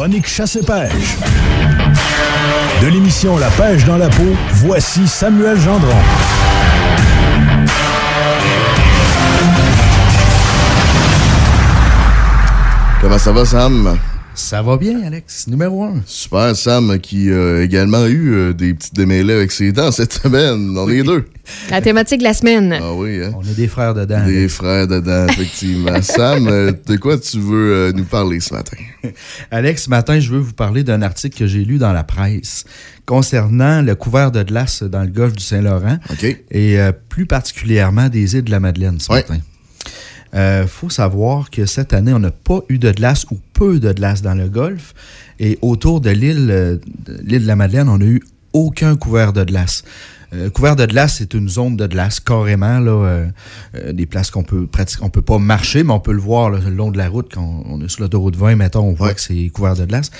chronique chasse et pêche. De l'émission La pêche dans la peau, voici Samuel Gendron. Comment ça va, Sam? Ça va bien, Alex? Numéro un. Super, Sam, qui a également eu euh, des petites démêlés avec ses dents cette semaine. On est deux. La thématique de la semaine. Ah oui, hein? On est des frères dedans. Des frères dedans, effectivement. Sam, euh, de quoi tu veux euh, nous parler ce matin? Alex, ce matin, je veux vous parler d'un article que j'ai lu dans la presse concernant le couvert de glace dans le golfe du Saint-Laurent OK. et euh, plus particulièrement des îles de la Madeleine ce Ouais. matin. Il faut savoir que cette année, on n'a pas eu de glace ou peu de glace dans le golfe. Et autour de l'île euh, de l'île de la Madeleine, on n'a eu aucun couvert de glace. Euh, couvert de glace, c'est une zone de glace carrément, là, euh, euh, des places qu'on peut pratiquer. On peut pas marcher, mais on peut le voir là, le long de la route quand on est sur l'autoroute 20, mettons, on voit Ouais. que c'est couvert de glace.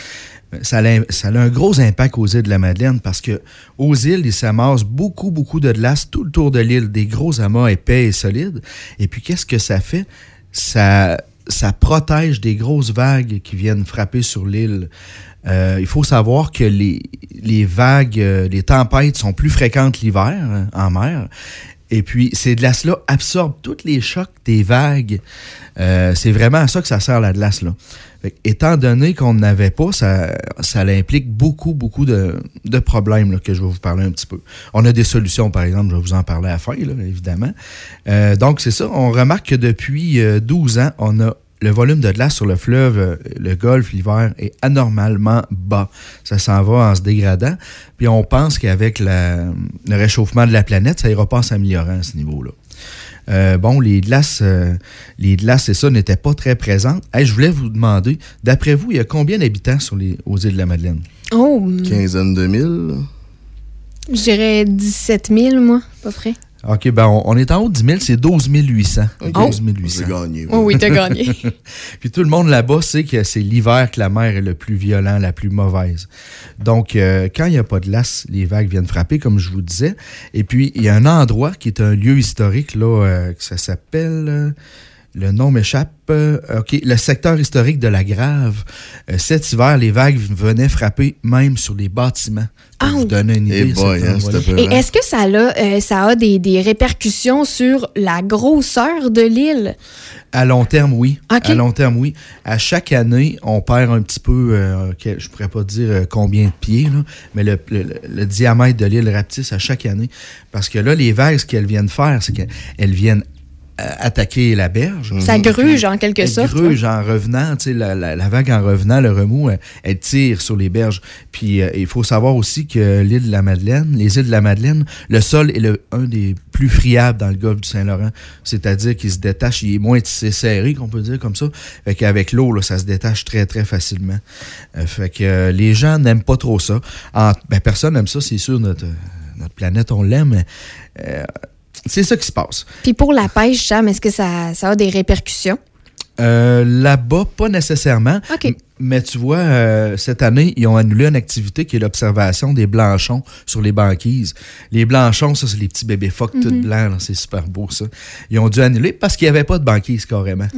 Ça a, un gros impact aux îles de la Madeleine parce que aux îles, il s'amasse beaucoup, beaucoup de glace tout le tour de l'île, des gros amas épais et solides. Et puis, qu'est-ce que ça fait? Ça, protège des grosses vagues qui viennent frapper sur l'île. Euh, il faut savoir que les, les vagues, euh, les tempêtes sont plus fréquentes l'hiver hein, en mer. Et puis, ces glaces-là absorbent tous les chocs des vagues. Euh, c'est vraiment à ça que ça sert la glace. Là. Étant donné qu'on n'avait pas, ça, ça implique beaucoup, beaucoup de, problèmes que je vais vous parler un petit peu. On a des solutions, par exemple, je vais vous en parler à la fin, évidemment. Euh, donc, c'est ça. On remarque que depuis euh, 12 ans, on a le volume de glace sur le fleuve, euh, le golfe, l'hiver, est anormalement bas. Ça s'en va en se dégradant. Puis on pense qu'avec la- le réchauffement de la planète, ça ira pas en s'améliorant à ce niveau-là. Euh, bon, les glaces, euh, les glaces et ça n'étaient pas très présentes. Hey, je voulais vous demander, d'après vous, il y a combien d'habitants sur les, aux îles de la Madeleine? Oh, Quinzaine de mille? je dirais 17 000, moi, à peu près. OK, ben on, on est en haut de 10 000, c'est 12 800. OK. 12 800. J'ai gagné. Oh oui, t'as gagné. Puis tout le monde là-bas sait que c'est l'hiver que la mer est le plus violent, la plus mauvaise. Donc, euh, quand il n'y a pas de glace, les vagues viennent frapper, comme je vous disais. Et puis, il y a un endroit qui est un lieu historique, là, euh, que ça s'appelle... euh, le nom m'échappe. euh, OK, le secteur historique de la Grave. Euh, cet hiver, les vagues venaient frapper même sur les bâtiments. Pour Ah, vous donner une Eh idée. boy, hein, Et est-ce que ça a, euh, ça a des, des répercussions sur la grosseur de l'île? À long terme, oui. À long terme, oui. À chaque année, on perd un petit peu, euh, je pourrais pas dire combien de pieds, là, mais le, le- le diamètre de l'île rapetisse à chaque année. Parce que là, les vagues, ce qu'elles viennent faire, c'est qu'elles viennent attaquer la berge. Ça gruge en quelque Elle sorte. gruge en revenant, tu sais, la, la- la vague en revenant, le remous, elle, elle tire sur les berges. Puis euh, il faut savoir aussi que l'île de la Madeleine, les îles de la Madeleine, le sol est le, un des plus friables dans le golfe du Saint-Laurent. C'est-à-dire qu'il se détache, il est moins tissé serré, qu'on peut dire comme ça. Fait qu'avec l'eau, ça se détache très, très facilement. Euh, fait que euh, les gens n'aiment pas trop ça. En- ben, personne n'aime ça, c'est sûr, notre, notre planète, on l'aime, euh, c'est ça qui se passe. Puis pour la pêche, Sam, est-ce que ça, ça a des répercussions? Euh, Là-bas, pas nécessairement. OK. Mais tu vois, euh, cette année, ils ont annulé une activité qui est l'observation des blanchons sur les banquises. Les blanchons, ça, c'est les petits bébés phoques tout blancs. là. C'est super beau, ça. Ils ont dû annuler parce qu'il n'y avait pas de banquise, carrément.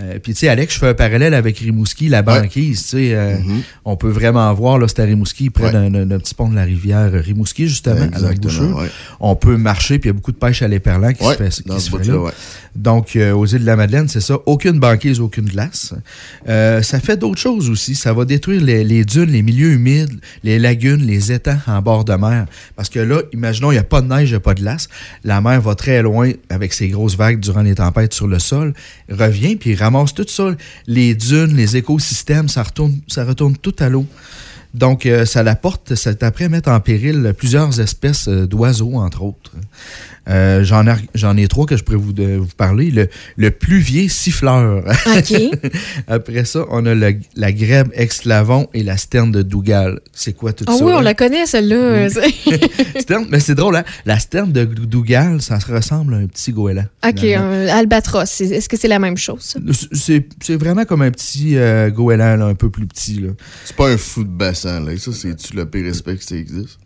Euh, Puis, tu sais, Alex, je fais un parallèle avec Rimouski, la banquise. Tu sais, euh, on peut vraiment voir, là, c'est à Rimouski, près Ouais. d'un- petit pont de la rivière Rimouski, justement, à ouais. On peut marcher, puis il y a beaucoup de pêche à l'éperlan qui Ouais, se fait, qui dans se ce fait bout-là, là. ouais. Donc, euh, aux îles de la Madeleine, c'est ça. Aucune banquise, aucune glace. Euh, ça fait d'autres choses aussi. Ça va détruire les, dunes, les milieux humides, les lagunes, les étangs en bord de mer. Parce que là, imaginons, il n'y a pas de neige, il n'y a pas de glace. La mer va très loin avec ses grosses vagues durant les tempêtes sur le sol, revient, puis ramasse tout ça. Les dunes, les écosystèmes, ça retourne, ça retourne tout à l'eau. Donc, euh, ça la porte, ça après mettre en péril plusieurs espèces euh, d'oiseaux, entre autres. Euh, J'en ai, j'en ai trois que je pourrais vous, de- vous parler. Le, le pluvier siffleur. OK. Après ça, on a le- la grèbe ex-lavon et la sterne de Dougal. C'est quoi tout Ah ça? oui, on hein? la connaît, celle-là. Sterne- mais c'est drôle, hein? La sterne de Dougal, ça se ressemble à un petit goéland. OK, un albatros. C'est- Est-ce que c'est la même chose? C'est- C'est c'est vraiment comme un petit euh, goéland, là, un peu plus petit. Là. C'est pas un fou de bassin, là. Ça, c'est-tu le pire respect que ça existe?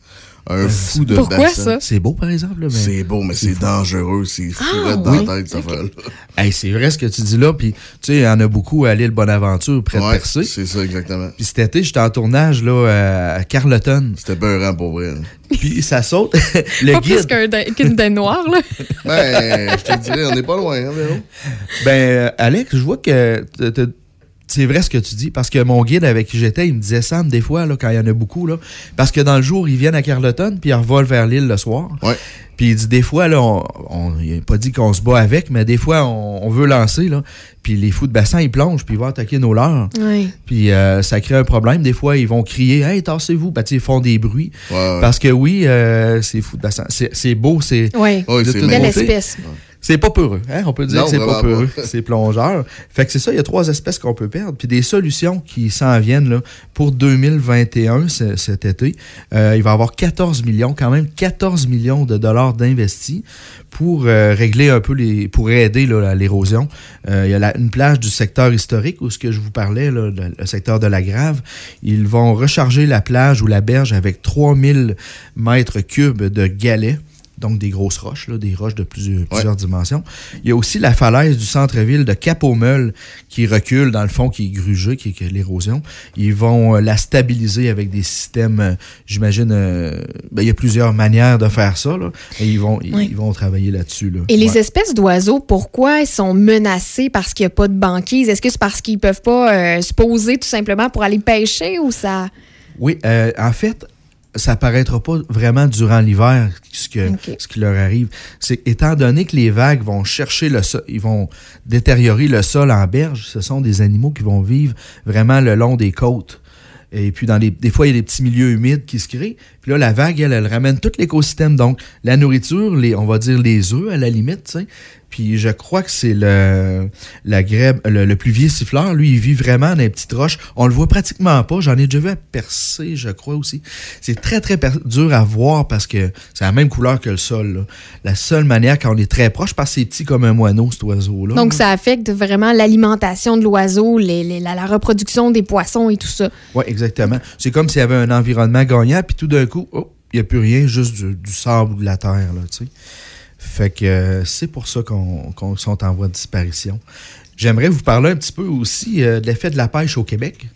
Un fou de Pourquoi bassin. ça? C'est beau, par exemple. mais... C'est beau, mais c'est fou. dangereux. C'est fou Ah, dans oui. la tête, cette affaire-là. Hey, c'est vrai ce que tu dis là. Puis, tu sais, il y en a beaucoup à l'île Bonaventure, près de Percé. c'est ça, exactement. Puis cet été, j'étais en tournage là, à Carleton. C'était peurant pour vrai. là. Puis ça saute. le Pas plus guide, dent- qu'une dent noire, là. Ben, je te dirais, on n'est pas loin, hein, Véro? ben, euh, Alex, je vois que c'est vrai ce que tu dis, parce que mon guide avec qui j'étais, il me disait Sam, des fois, là, quand il y en a beaucoup, là, parce que dans le jour, ils viennent à Carleton, puis ils revolent vers l'île le soir. Ouais. Puis il dit, des fois, là, on, n'a pas dit qu'on se bat avec, mais des fois, on, on veut lancer, là, puis les fous de bassin, ils plongent, puis ils vont attaquer nos leurres. Oui. Puis euh, ça crée un problème. Des fois, ils vont crier Hey, tassez-vous. Ben, sais, ils font des bruits. Ouais, ouais. Parce que oui, euh, c'est fou de bassin. C'est beau, c'est. Oui. Ouais, de c'est toute Belle espèce. C'est pas peureux, hein? On peut dire Non, que c'est pas peureux. pas. C'est plongeur. Fait que c'est ça, il y a trois espèces qu'on peut perdre. Puis des solutions qui s'en viennent là, pour 2021, ce- cet été. Euh, il va y avoir 14 millions, quand même 14 millions de dollars d'investis pour euh, régler un peu les. pour aider là, l'érosion. Euh, il y a la- une plage du secteur historique où ce que je vous parlais, là, le, le secteur de la Grave. Ils vont recharger la plage ou la berge avec 3000 mètres cubes de galets donc des grosses roches, là, des roches de plusieurs, plusieurs dimensions. Il y a aussi la falaise du centre-ville de Cap-au-Meul qui recule, dans le fond, qui est grugée, qui est l'érosion. Ils vont euh, la stabiliser avec des systèmes, euh, j'imagine, euh, ben, il y a plusieurs manières de faire ça, là, et ils vont, ils- Oui. ils vont travailler là-dessus. Là. Et les espèces d'oiseaux, pourquoi ils sont menacés parce qu'il n'y a pas de banquise? Est-ce que c'est parce qu'ils peuvent pas euh, se poser tout simplement pour aller pêcher ou ça? Oui, euh, en fait, ça paraîtra pas vraiment durant l'hiver ce, que, ce qui leur arrive. C'est étant donné que les vagues vont chercher le sol, ils vont détériorer le sol en berge, ce sont des animaux qui vont vivre vraiment le long des côtes. Et puis, dans les, des fois, il y a des petits milieux humides qui se créent. Puis là, la vague, elle, elle ramène tout l'écosystème. Donc, la nourriture, les, on va dire les œufs à la limite, tu sais. Puis je crois que c'est le, la grèbe, le, le pluvier siffleur. Lui, il vit vraiment dans les petites roches. On le voit pratiquement pas. J'en ai déjà vu à percer, je crois aussi. C'est très, très dur à voir parce que c'est la même couleur que le sol. là. La seule manière, quand on est très proche, parce que c'est petit comme un moineau, cet oiseau-là. Donc, là. ça affecte vraiment l'alimentation de l'oiseau, les- les- la, la reproduction des poissons et tout ça. Oui, exactement. C'est comme s'il y avait un environnement gagnant, puis tout d'un coup, oh, il n'y a plus rien, juste du, du sable ou de la terre, là, tu sais. Fait que euh, c'est pour ça qu'on sont en voie de disparition. J'aimerais vous parler un petit peu aussi euh, de l'effet de la pêche au Québec.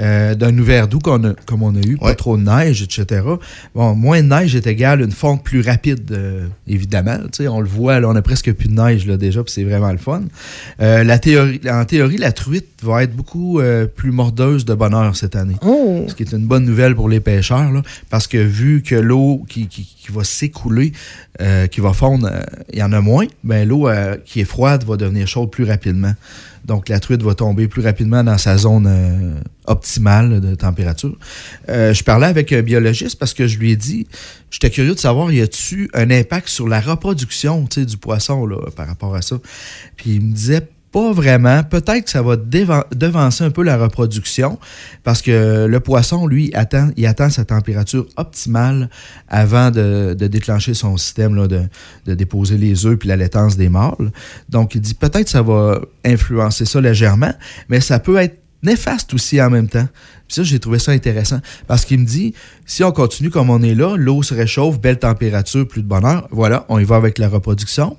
Euh, d'un hiver doux qu'on a- comme on a eu, pas trop de neige, etc. Bon, moins de neige est égal à une fonte plus rapide, euh, évidemment. On le voit, là, on a presque plus de neige là, déjà, puis c'est vraiment le fun. Euh, la théorie, en théorie, la truite va être beaucoup euh, plus mordeuse de bonheur cette année. Oh! Ce qui est une bonne nouvelle pour les pêcheurs, là, parce que vu que l'eau qui, qui- qui va s'écouler, euh, qui va fondre, euh, il y en a moins, ben, l'eau qui est froide va devenir chaude plus rapidement. Donc la truite va tomber plus rapidement dans sa zone optimale de température. Je parlais avec un biologiste parce que je lui ai dit, j'étais curieux de savoir, y a-tu un impact sur la reproduction du poisson là, par rapport à ça? Puis il me disait pas vraiment. Peut-être que ça va devancer un peu la reproduction parce que le poisson, lui, attend, il attend sa température optimale avant de, déclencher son système de, déposer les œufs puis la laitance des mâles. Donc, il dit peut-être que ça va influencer ça légèrement, mais ça peut être néfaste aussi en même temps. Ça, j'ai trouvé ça intéressant parce qu'il me dit si on continue comme on est là, l'eau se réchauffe, belle température, plus de bonheur, voilà, on y va avec la reproduction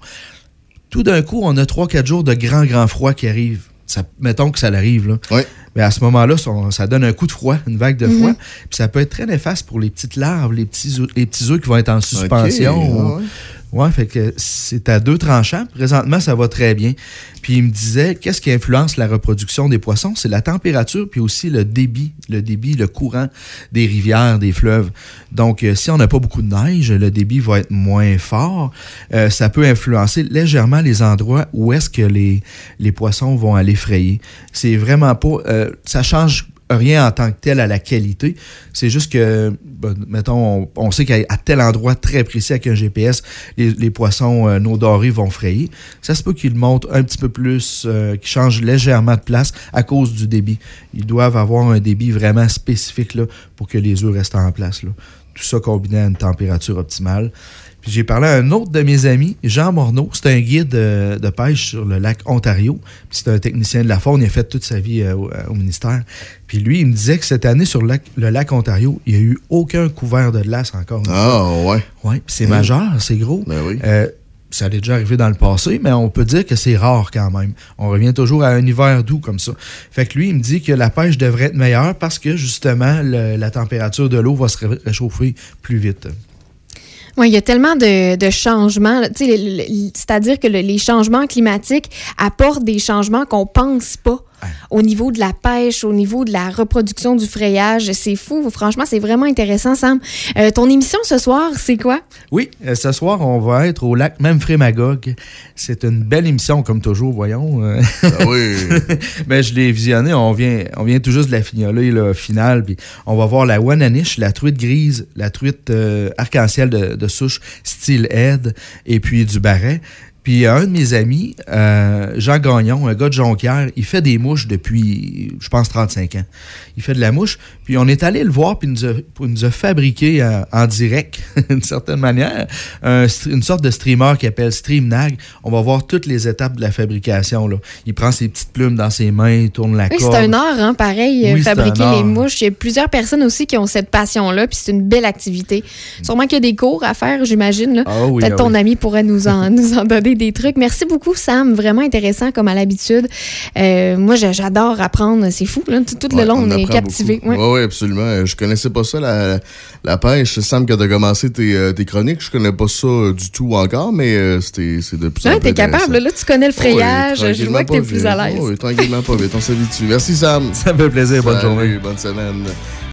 tout d'un coup, on a 3-4 jours de grand, grand froid qui arrive. Ça, mettons que ça l'arrive, là. Ouais. Mais à ce moment-là, ça, ça donne un coup de froid, une vague de froid. Puis ça peut être très néfaste pour les petites larves, les petits, œufs- les petits œufs qui vont être en suspension. Ou- ouais. Ouais, fait que c'est à deux tranchants. Présentement, ça va très bien. Puis il me disait, qu'est-ce qui influence la reproduction des poissons? C'est la température, puis aussi le débit, le débit, le courant des rivières, des fleuves. Donc, euh, si on n'a pas beaucoup de neige, le débit va être moins fort. Euh, ça peut influencer légèrement les endroits où est-ce que les, poissons vont aller frayer. C'est vraiment pas... euh, ça change rien en tant que tel à la qualité. C'est juste que, ben, mettons, on, sait qu'à tel endroit très précis avec un GPS, les, les poissons euh, nos dorés vont frayer. Ça se peut qu'ils montent un petit peu plus, euh, qu'ils changent légèrement de place à cause du débit. Ils doivent avoir un débit vraiment spécifique là, pour que les œufs restent en place. là. Tout ça combiné à une température optimale. Puis j'ai parlé à un autre de mes amis, Jean Morneau. C'est un guide euh, de pêche sur le lac Ontario. Puis c'est un technicien de la faune. Il a fait toute sa vie euh, au, au ministère. Puis lui, il me disait que cette année, sur le lac, le lac Ontario, il n'y a eu aucun couvert de glace encore. Ah, ouais. Ouais, puis c'est Mm. majeur, c'est gros. Ben oui. Euh, ça allait déjà arrivé dans le passé, mais on peut dire que c'est rare quand même. On revient toujours à un hiver doux comme ça. Fait que lui, il me dit que la pêche devrait être meilleure parce que justement, le- la température de l'eau va se ré- réchauffer plus vite. Oui, il y a tellement de, de changements. C'est-à-dire que le- les changements climatiques apportent des changements qu'on pense pas au niveau de la pêche, au niveau de la reproduction du frayage. C'est fou. Franchement, c'est vraiment intéressant, Sam. Euh, ton émission ce soir, c'est quoi? Oui, euh, ce soir, on va être au lac Memphremagog. C'est une belle émission, comme toujours, voyons. Euh, Ah oui. Mais je l'ai visionné, on vient, on vient tout juste de la fignoler, là, finale, puis on va voir la Wananiche, la truite grise, la truite euh, arc-en-ciel de, de souche style Ed, et puis du barret. Puis un de mes amis, euh, Jean Gagnon, un gars de Jonquière, il fait des mouches depuis, je pense, 35 ans. Il fait de la mouche. Puis on est allé le voir, puis il nous a, il nous a fabriqué euh, en direct, d'une certaine manière, un une sorte de streamer qui appelle StreamNag. On va voir toutes les étapes de la fabrication. Là. Il prend ses petites plumes dans ses mains, il tourne la Oui, corde. c'est un art, hein, pareil, Oui, euh, fabriquer les mouches. Il y a plusieurs personnes aussi qui ont cette passion-là, puis c'est une belle activité. Sûrement qu'il y a des cours à faire, j'imagine. Ah oui, Peut-être ah ton ami pourrait nous en, nous en donner des trucs. Merci beaucoup, Sam. Vraiment intéressant, comme à l'habitude. Euh, moi, j'a- j'adore apprendre. C'est fou. Là. Tout, tout le long, on, est captivé. beaucoup. Ouais. Absolument. Euh, Je connaissais pas ça, la, la pêche. Semble que tu as commencé tes, euh, tes chroniques. Je connais pas ça du tout encore, mais c'était- c'est de plus en Ouais, plus t'es capable. Là, tu connais le oui, frayage. je vois que t'es pas plus vite. à l'aise. Oui, tranquillement pas vite. On s'habitue. Merci, Sam. Ça me fait plaisir, bonne Salut, journée. Bonne semaine.